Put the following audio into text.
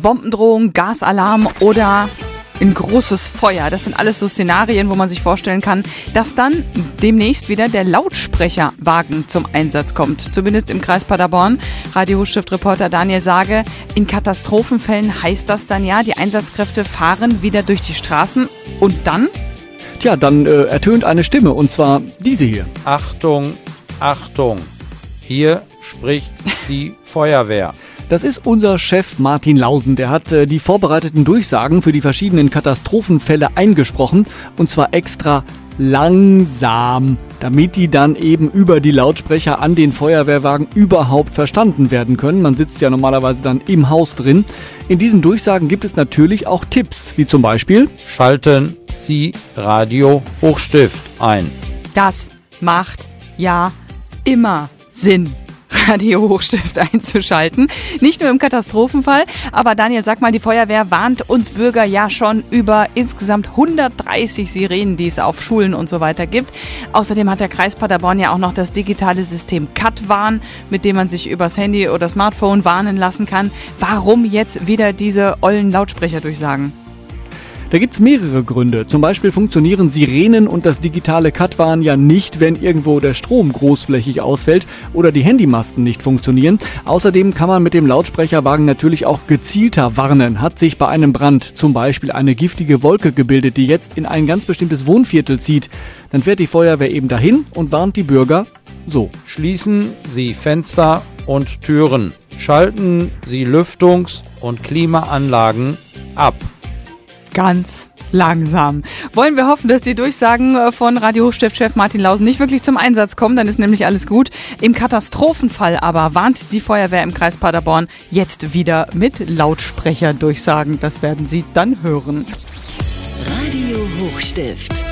Bombendrohung, Gasalarm oder ein großes Feuer. Das sind alles so Szenarien, wo man sich vorstellen kann, dass dann demnächst wieder der Lautsprecherwagen zum Einsatz kommt. Zumindest im Kreis Paderborn. Radio-Reporter Daniel Sage, in Katastrophenfällen heißt das dann ja, die Einsatzkräfte fahren wieder durch die Straßen und dann? Tja, dann äh, ertönt eine Stimme und zwar diese hier. Achtung, Achtung, hier spricht die Feuerwehr. Das ist unser Chef Martin Lausen. Der hat äh, die vorbereiteten Durchsagen für die verschiedenen Katastrophenfälle eingesprochen und zwar extra langsam, damit die dann eben über die Lautsprecher an den Feuerwehrwagen überhaupt verstanden werden können. Man sitzt ja normalerweise dann im Haus drin. In diesen Durchsagen gibt es natürlich auch Tipps, wie zum Beispiel Schalten Sie Radio Hochstift ein. Das macht ja immer Sinn. Radio Hochstift einzuschalten. Nicht nur im Katastrophenfall, aber Daniel, sag mal, die Feuerwehr warnt uns Bürger ja schon über insgesamt 130 Sirenen, die es auf Schulen und so weiter gibt. Außerdem hat der Kreis Paderborn ja auch noch das digitale System CatWarn, mit dem man sich übers Handy oder Smartphone warnen lassen kann. Warum jetzt wieder diese ollen Lautsprecher durchsagen? Da gibt es mehrere Gründe. Zum Beispiel funktionieren Sirenen und das digitale Katwan ja nicht, wenn irgendwo der Strom großflächig ausfällt oder die Handymasten nicht funktionieren. Außerdem kann man mit dem Lautsprecherwagen natürlich auch gezielter warnen. Hat sich bei einem Brand zum Beispiel eine giftige Wolke gebildet, die jetzt in ein ganz bestimmtes Wohnviertel zieht, dann fährt die Feuerwehr eben dahin und warnt die Bürger so. Schließen Sie Fenster und Türen. Schalten Sie Lüftungs- und Klimaanlagen ab ganz langsam. Wollen wir hoffen, dass die Durchsagen äh, von Radio Hochstift-Chef Martin Lausen nicht wirklich zum Einsatz kommen, dann ist nämlich alles gut. Im Katastrophenfall aber warnt die Feuerwehr im Kreis Paderborn jetzt wieder mit Lautsprecherdurchsagen. Das werden Sie dann hören. Radio Hochstift.